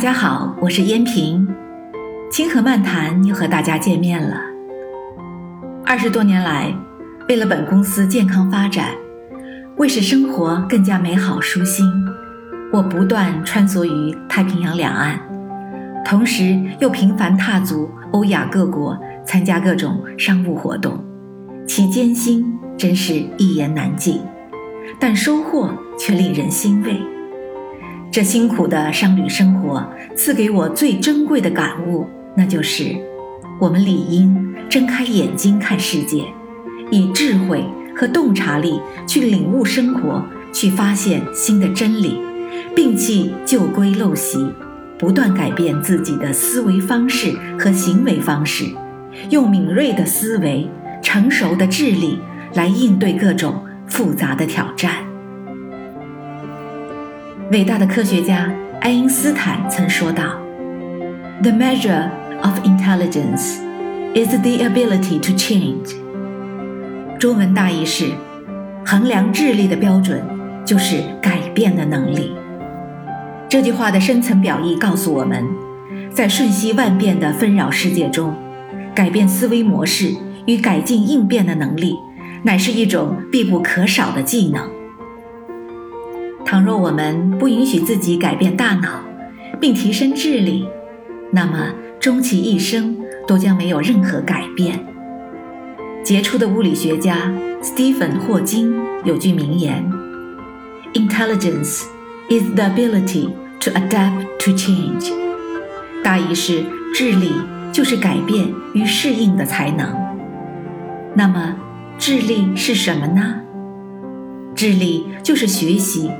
大家好，我是燕平，清河漫谈又和大家见面了。二十多年来，为了本公司健康发展，为使生活更加美好舒心，我不断穿梭于太平洋两岸，同时又频繁踏足欧亚各国，参加各种商务活动，其艰辛真是一言难尽，但收获却令人欣慰。这辛苦的商旅生活赐给我最珍贵的感悟，那就是，我们理应睁开眼睛看世界，以智慧和洞察力去领悟生活，去发现新的真理，摒弃旧规陋习，不断改变自己的思维方式和行为方式，用敏锐的思维、成熟的智力来应对各种复杂的挑战。伟大的科学家爱因斯坦曾说道：“The measure of intelligence is the ability to change。”中文大意是：衡量智力的标准就是改变的能力。这句话的深层表意告诉我们，在瞬息万变的纷扰世界中，改变思维模式与改进应变的能力，乃是一种必不可少的技能。倘若我们不允许自己改变大脑，并提升智力，那么终其一生都将没有任何改变。杰出的物理学家斯蒂芬·霍金有句名言：“Intelligence is the ability to adapt to change。”大意是智力就是改变与适应的才能。那么，智力是什么呢？智力就是学习。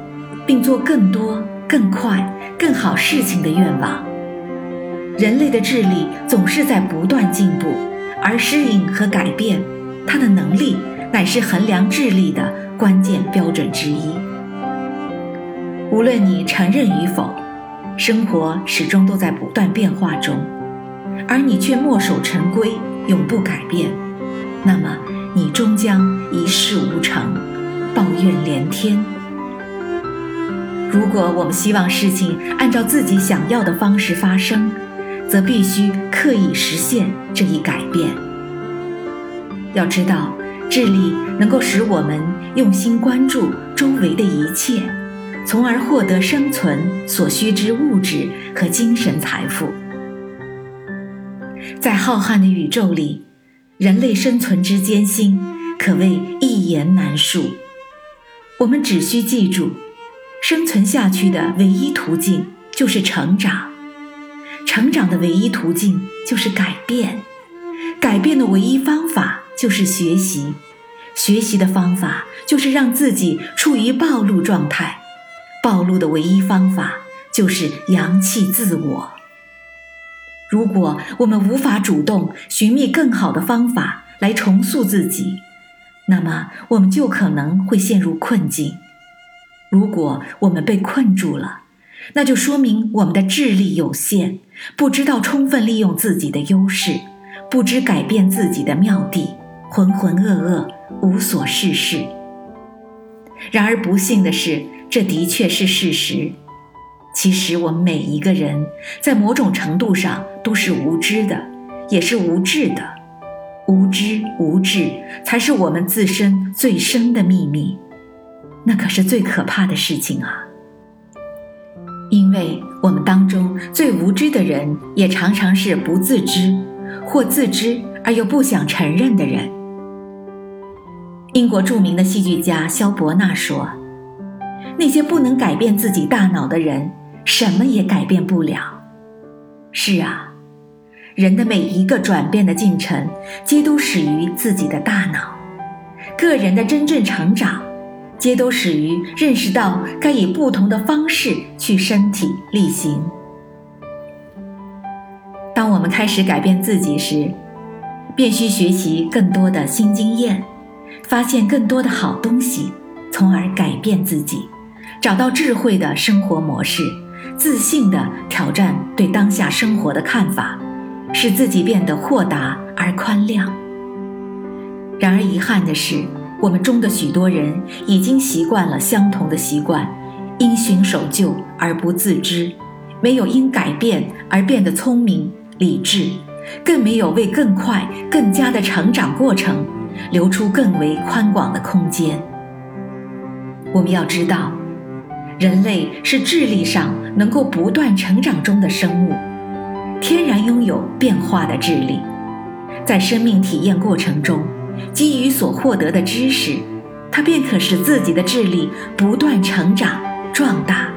并做更多、更快、更好事情的愿望。人类的智力总是在不断进步，而适应和改变，它的能力乃是衡量智力的关键标准之一。无论你承认与否，生活始终都在不断变化中，而你却墨守成规，永不改变，那么你终将一事无成，抱怨连天。如果我们希望事情按照自己想要的方式发生，则必须刻意实现这一改变。要知道，智力能够使我们用心关注周围的一切，从而获得生存所需之物质和精神财富。在浩瀚的宇宙里，人类生存之艰辛可谓一言难述。我们只需记住。生存下去的唯一途径就是成长，成长的唯一途径就是改变，改变的唯一方法就是学习，学习的方法就是让自己处于暴露状态，暴露的唯一方法就是扬弃自我。如果我们无法主动寻觅更好的方法来重塑自己，那么我们就可能会陷入困境。如果我们被困住了，那就说明我们的智力有限，不知道充分利用自己的优势，不知改变自己的妙地，浑浑噩噩，无所事事。然而不幸的是，这的确是事实。其实我们每一个人在某种程度上都是无知的，也是无智的。无知无智，才是我们自身最深的秘密。那可是最可怕的事情啊！因为我们当中最无知的人，也常常是不自知，或自知而又不想承认的人。英国著名的戏剧家萧伯纳说：“那些不能改变自己大脑的人，什么也改变不了。”是啊，人的每一个转变的进程，皆都始于自己的大脑。个人的真正成长。皆都始于认识到该以不同的方式去身体力行。当我们开始改变自己时，便需学习更多的新经验，发现更多的好东西，从而改变自己，找到智慧的生活模式，自信地挑战对当下生活的看法，使自己变得豁达而宽谅。然而遗憾的是。我们中的许多人已经习惯了相同的习惯，因循守旧而不自知，没有因改变而变得聪明理智，更没有为更快、更加的成长过程留出更为宽广的空间。我们要知道，人类是智力上能够不断成长中的生物，天然拥有变化的智力，在生命体验过程中，基于所获得的知识，他便可使自己的智力不断成长壮大。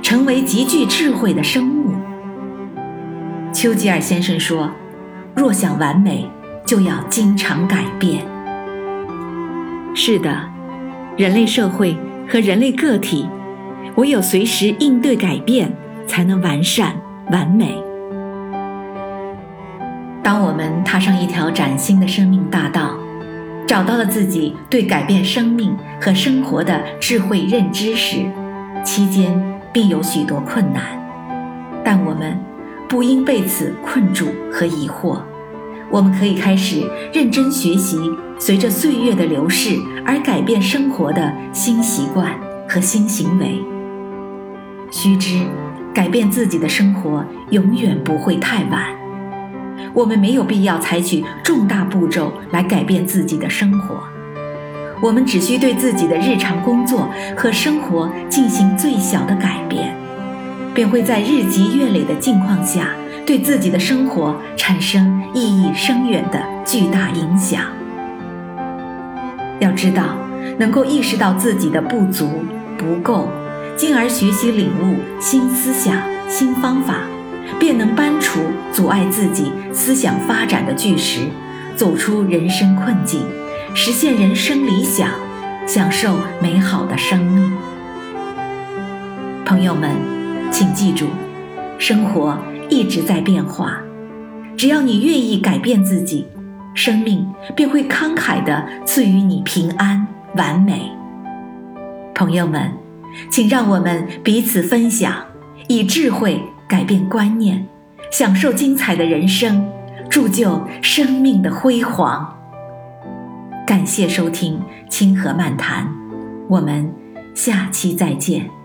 成为极具智慧的生物。丘吉尔先生说：“若想完美，就要经常改变。”是的，人类社会和人类个体，唯有随时应对改变，才能完善完美。当我们踏上一条崭新的生命大道，找到了自己对改变生命和生活的智慧认知时，期间。必有许多困难，但我们不应被此困住和疑惑。我们可以开始认真学习，随着岁月的流逝而改变生活的新习惯和新行为。须知，改变自己的生活永远不会太晚。我们没有必要采取重大步骤来改变自己的生活。我们只需对自己的日常工作和生活进行最小的改变，便会在日积月累的境况下，对自己的生活产生意义深远的巨大影响。要知道，能够意识到自己的不足不够，进而学习领悟新思想、新方法，便能搬除阻碍自己思想发展的巨石，走出人生困境。实现人生理想，享受美好的生命。朋友们，请记住，生活一直在变化。只要你愿意改变自己，生命便会慷慨地赐予你平安完美。朋友们，请让我们彼此分享，以智慧改变观念，享受精彩的人生，铸就生命的辉煌。感谢收听《清河漫谈》，我们下期再见。